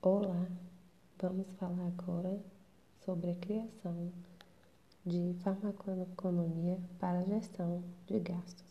Olá, vamos falar agora sobre a criação de farmacoeconomia para a gestão de gastos.